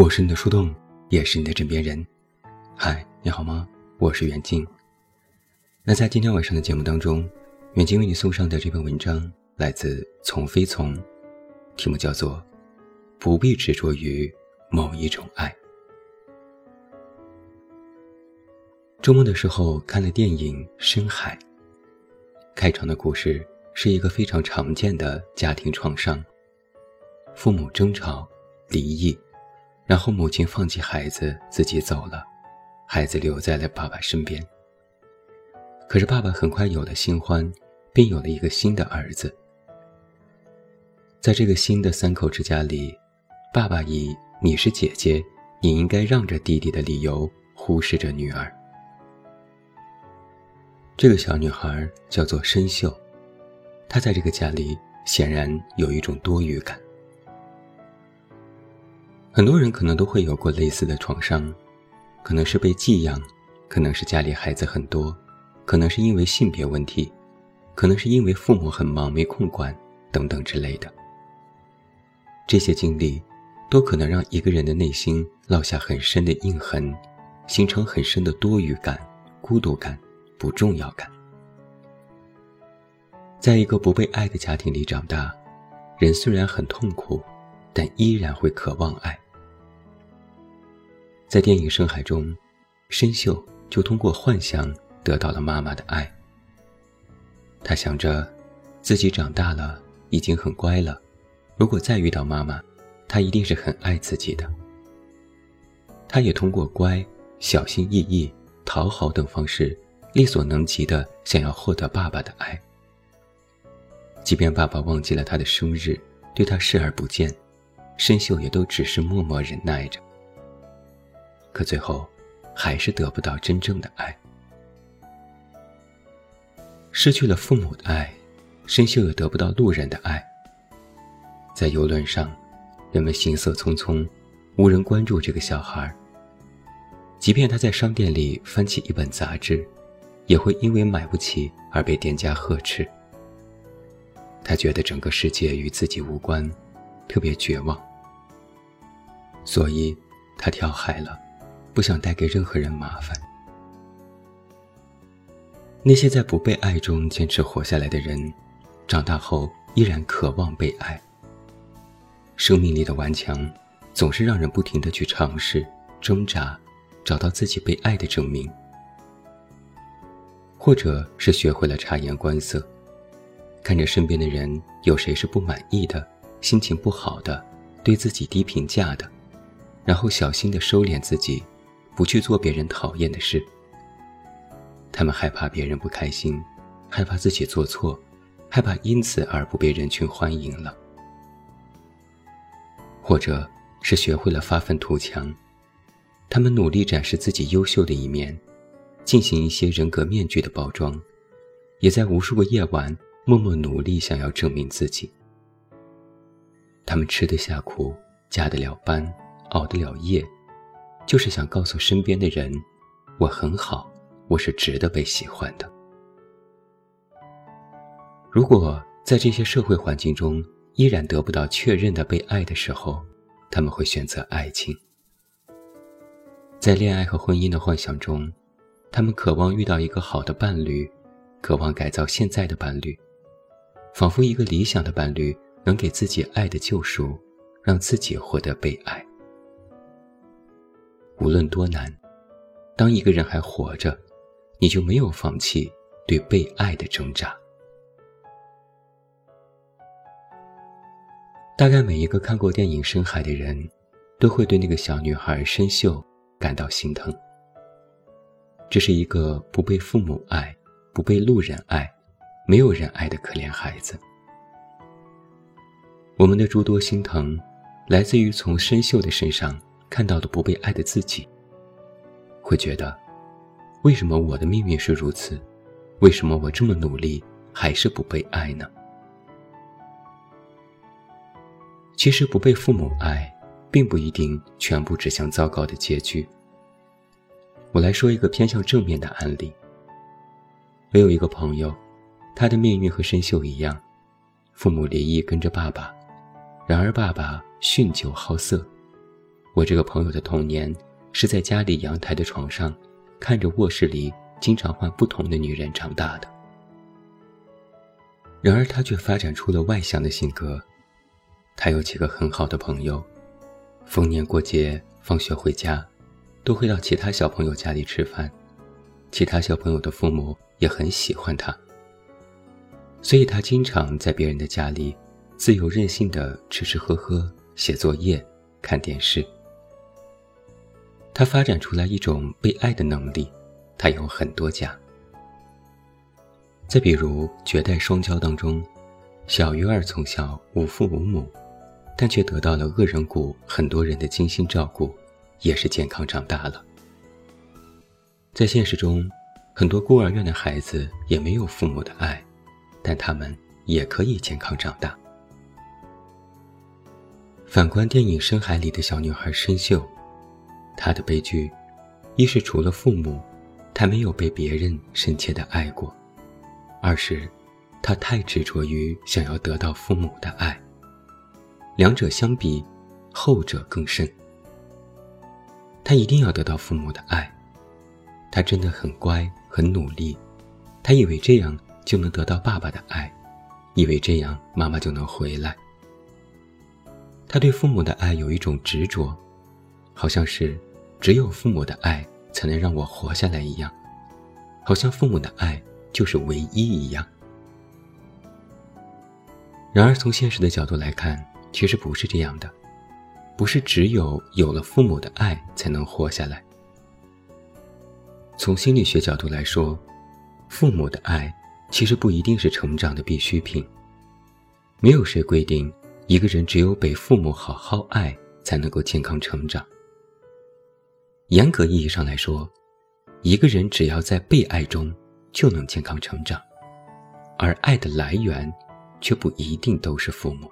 我是你的树洞，也是你的枕边人。嗨，你好吗？我是袁静。那在今天晚上的节目当中，袁静为你送上的这篇文章来自从飞从，题目叫做《不必执着于某一种爱》。周末的时候看了电影《深海》，开场的故事是一个非常常见的家庭创伤：父母争吵、离异。然后母亲放弃孩子，自己走了，孩子留在了爸爸身边。可是爸爸很快有了新欢，并有了一个新的儿子。在这个新的三口之家里，爸爸以“你是姐姐，你应该让着弟弟”的理由忽视着女儿。这个小女孩叫做申秀，她在这个家里显然有一种多余感。很多人可能都会有过类似的创伤，可能是被寄养，可能是家里孩子很多，可能是因为性别问题，可能是因为父母很忙没空管等等之类的。这些经历，都可能让一个人的内心落下很深的印痕，形成很深的多余感、孤独感、不重要感。在一个不被爱的家庭里长大，人虽然很痛苦。但依然会渴望爱。在电影《深海》中，申秀就通过幻想得到了妈妈的爱。他想着，自己长大了，已经很乖了，如果再遇到妈妈，她一定是很爱自己的。他也通过乖、小心翼翼、讨好等方式，力所能及的想要获得爸爸的爱。即便爸爸忘记了他的生日，对他视而不见。申秀也都只是默默忍耐着，可最后还是得不到真正的爱。失去了父母的爱，申秀也得不到路人的爱。在游轮上，人们行色匆匆，无人关注这个小孩。即便他在商店里翻起一本杂志，也会因为买不起而被店家呵斥。他觉得整个世界与自己无关，特别绝望。所以，他跳海了，不想带给任何人麻烦。那些在不被爱中坚持活下来的人，长大后依然渴望被爱。生命力的顽强，总是让人不停的去尝试、挣扎，找到自己被爱的证明，或者是学会了察言观色，看着身边的人有谁是不满意的、心情不好的、对自己低评价的。然后小心地收敛自己，不去做别人讨厌的事。他们害怕别人不开心，害怕自己做错，害怕因此而不被人群欢迎了，或者是学会了发愤图强。他们努力展示自己优秀的一面，进行一些人格面具的包装，也在无数个夜晚默默努力，想要证明自己。他们吃得下苦，加得了班。熬得了夜，就是想告诉身边的人，我很好，我是值得被喜欢的。如果在这些社会环境中依然得不到确认的被爱的时候，他们会选择爱情。在恋爱和婚姻的幻想中，他们渴望遇到一个好的伴侣，渴望改造现在的伴侣，仿佛一个理想的伴侣能给自己爱的救赎，让自己获得被爱。无论多难，当一个人还活着，你就没有放弃对被爱的挣扎。大概每一个看过电影《深海》的人，都会对那个小女孩申秀感到心疼。这是一个不被父母爱、不被路人爱、没有人爱的可怜孩子。我们的诸多心疼，来自于从申秀的身上。看到的不被爱的自己，会觉得，为什么我的命运是如此？为什么我这么努力还是不被爱呢？其实不被父母爱，并不一定全部指向糟糕的结局。我来说一个偏向正面的案例。我有一个朋友，他的命运和申秀一样，父母离异跟着爸爸，然而爸爸酗酒好色。我这个朋友的童年是在家里阳台的床上，看着卧室里经常换不同的女人长大的。然而他却发展出了外向的性格，他有几个很好的朋友，逢年过节、放学回家，都会到其他小朋友家里吃饭，其他小朋友的父母也很喜欢他，所以他经常在别人的家里自由任性的吃吃喝喝、写作业、看电视。他发展出来一种被爱的能力，他有很多家。再比如《绝代双骄》当中，小鱼儿从小无父无母，但却得到了恶人谷很多人的精心照顾，也是健康长大了。在现实中，很多孤儿院的孩子也没有父母的爱，但他们也可以健康长大。反观电影《深海》里的小女孩深秀。他的悲剧，一是除了父母，他没有被别人深切的爱过；二是，他太执着于想要得到父母的爱。两者相比，后者更甚。他一定要得到父母的爱，他真的很乖很努力，他以为这样就能得到爸爸的爱，以为这样妈妈就能回来。他对父母的爱有一种执着，好像是。只有父母的爱才能让我活下来一样，好像父母的爱就是唯一一样。然而，从现实的角度来看，其实不是这样的，不是只有有了父母的爱才能活下来。从心理学角度来说，父母的爱其实不一定是成长的必需品。没有谁规定一个人只有被父母好好爱才能够健康成长。严格意义上来说，一个人只要在被爱中，就能健康成长，而爱的来源，却不一定都是父母。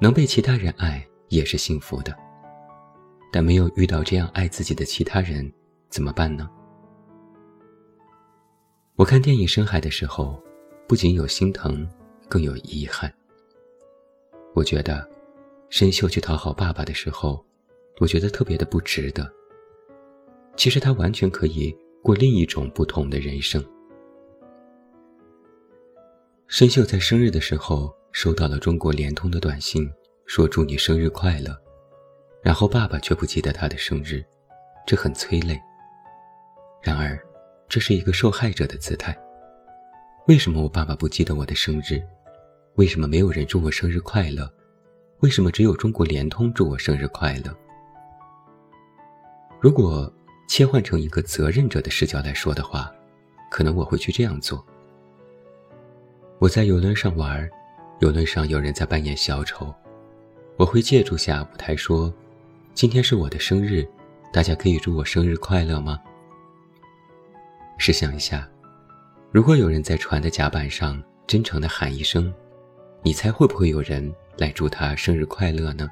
能被其他人爱也是幸福的，但没有遇到这样爱自己的其他人，怎么办呢？我看电影《深海》的时候，不仅有心疼，更有遗憾。我觉得，深秀去讨好爸爸的时候。我觉得特别的不值得。其实他完全可以过另一种不同的人生。申秀在生日的时候收到了中国联通的短信，说祝你生日快乐，然后爸爸却不记得他的生日，这很催泪。然而，这是一个受害者的姿态。为什么我爸爸不记得我的生日？为什么没有人祝我生日快乐？为什么只有中国联通祝我生日快乐？如果切换成一个责任者的视角来说的话，可能我会去这样做。我在游轮上玩，游轮上有人在扮演小丑，我会借助下舞台说：“今天是我的生日，大家可以祝我生日快乐吗？”试想一下，如果有人在船的甲板上真诚地喊一声，你猜会不会有人来祝他生日快乐呢？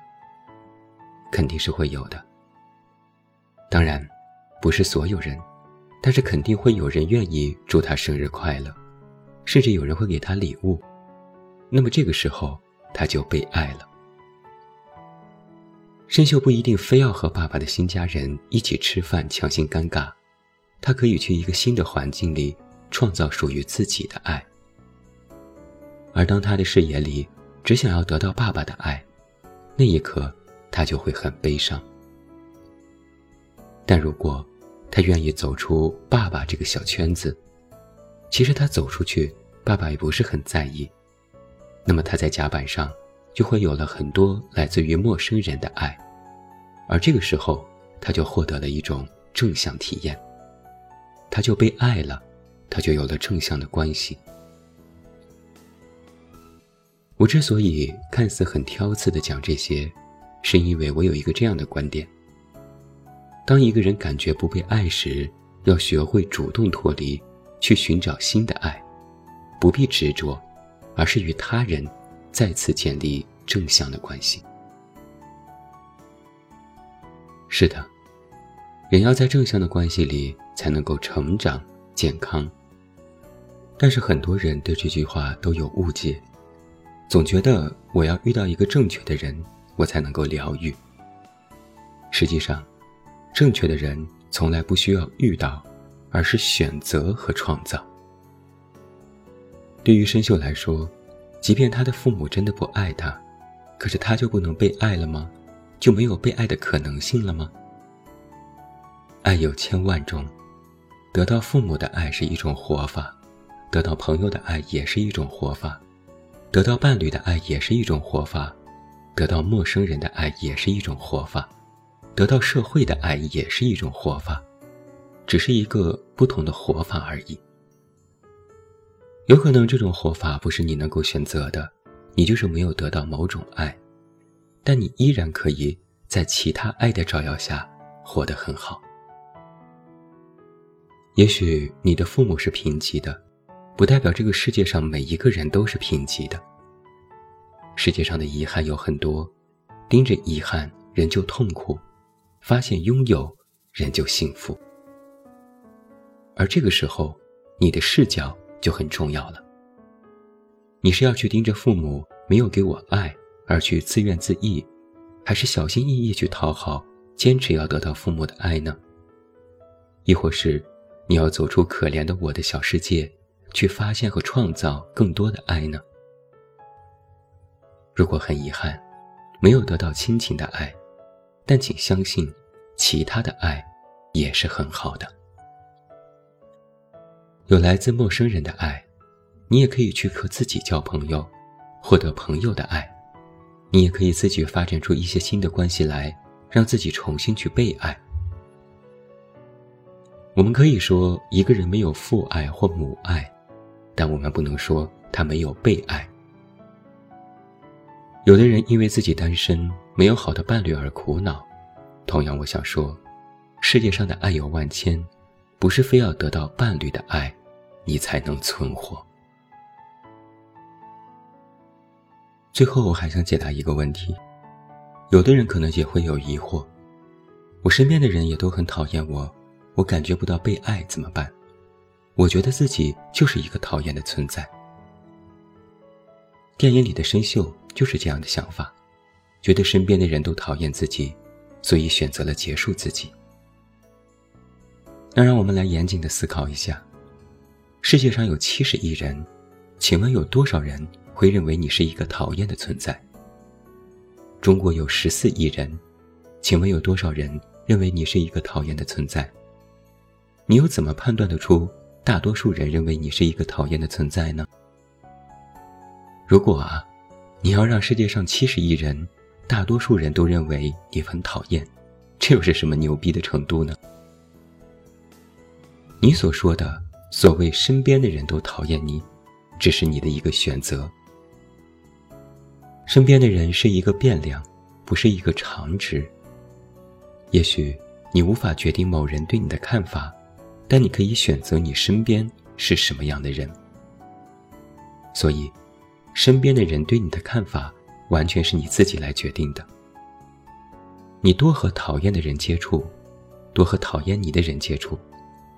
肯定是会有的。当然，不是所有人，但是肯定会有人愿意祝他生日快乐，甚至有人会给他礼物。那么这个时候，他就被爱了。申秀不一定非要和爸爸的新家人一起吃饭，强行尴尬，他可以去一个新的环境里创造属于自己的爱。而当他的视野里只想要得到爸爸的爱，那一刻，他就会很悲伤。但如果他愿意走出爸爸这个小圈子，其实他走出去，爸爸也不是很在意。那么他在甲板上就会有了很多来自于陌生人的爱，而这个时候他就获得了一种正向体验，他就被爱了，他就有了正向的关系。我之所以看似很挑刺的讲这些，是因为我有一个这样的观点。当一个人感觉不被爱时，要学会主动脱离，去寻找新的爱，不必执着，而是与他人再次建立正向的关系。是的，人要在正向的关系里才能够成长健康。但是很多人对这句话都有误解，总觉得我要遇到一个正确的人，我才能够疗愈。实际上，正确的人从来不需要遇到，而是选择和创造。对于申秀来说，即便他的父母真的不爱他，可是他就不能被爱了吗？就没有被爱的可能性了吗？爱有千万种，得到父母的爱是一种活法，得到朋友的爱也是一种活法，得到伴侣的爱也是一种活法，得到陌生人的爱也是一种活法，得到社会的爱也是一种活法，只是一个不同的活法而已。有可能这种活法不是你能够选择的，你就是没有得到某种爱，但你依然可以在其他爱的照耀下活得很好。也许你的父母是贫瘠的，不代表这个世界上每一个人都是贫瘠的。世界上的遗憾有很多，盯着遗憾人就痛苦，发现拥有人就幸福。而这个时候，你的视角。就很重要了。你是要去盯着父母没有给我爱而去自怨自艾，还是小心翼翼去讨好，坚持要得到父母的爱呢？亦或是你要走出可怜的我的小世界，去发现和创造更多的爱呢？如果很遗憾，没有得到亲情的爱，但请相信，其他的爱也是很好的。有来自陌生人的爱，你也可以去和自己交朋友，获得朋友的爱；你也可以自己发展出一些新的关系来，让自己重新去被爱。我们可以说一个人没有父爱或母爱，但我们不能说他没有被爱。有的人因为自己单身没有好的伴侣而苦恼，同样，我想说，世界上的爱有万千，不是非要得到伴侣的爱。你才能存活。最后，我还想解答一个问题：有的人可能也会有疑惑，我身边的人也都很讨厌我，我感觉不到被爱怎么办？我觉得自己就是一个讨厌的存在。电影里的申秀就是这样的想法，觉得身边的人都讨厌自己，所以选择了结束自己。那让我们来严谨的思考一下。世界上有七十亿人，请问有多少人会认为你是一个讨厌的存在？中国有十四亿人，请问有多少人认为你是一个讨厌的存在？你又怎么判断得出大多数人认为你是一个讨厌的存在呢？如果啊，你要让世界上七十亿人，大多数人都认为你很讨厌，这又是什么牛逼的程度呢？你所说的。所谓身边的人都讨厌你，只是你的一个选择。身边的人是一个变量，不是一个常值。也许你无法决定某人对你的看法，但你可以选择你身边是什么样的人。所以，身边的人对你的看法，完全是你自己来决定的。你多和讨厌的人接触，多和讨厌你的人接触。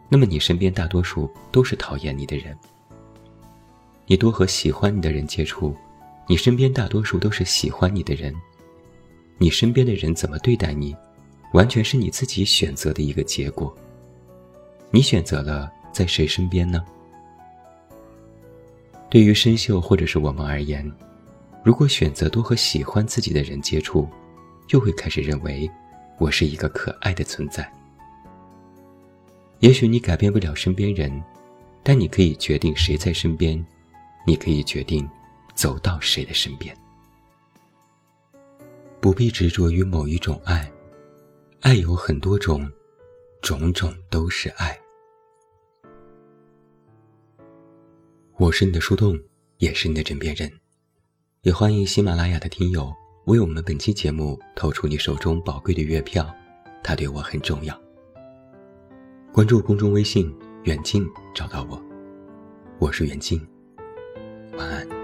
那么你身边大多数都是讨厌你的人。你多和喜欢你的人接触，你身边大多数都是喜欢你的人。你身边的人怎么对待你，完全是你自己选择的一个结果。你选择了在谁身边呢？对于深秀或者是我们而言，如果选择多和喜欢自己的人接触，就会开始认为我是一个可爱的存在。也许你改变不了身边人，但你可以决定谁在身边，你可以决定走到谁的身边。不必执着于某一种爱，爱有很多种，种种都是爱。我是你的树洞，也是你的枕边人，也欢迎喜马拉雅的听友为我们本期节目投出你手中宝贵的月票。它对我很重要。关注公众微信，远近找到我。我是远近，晚安。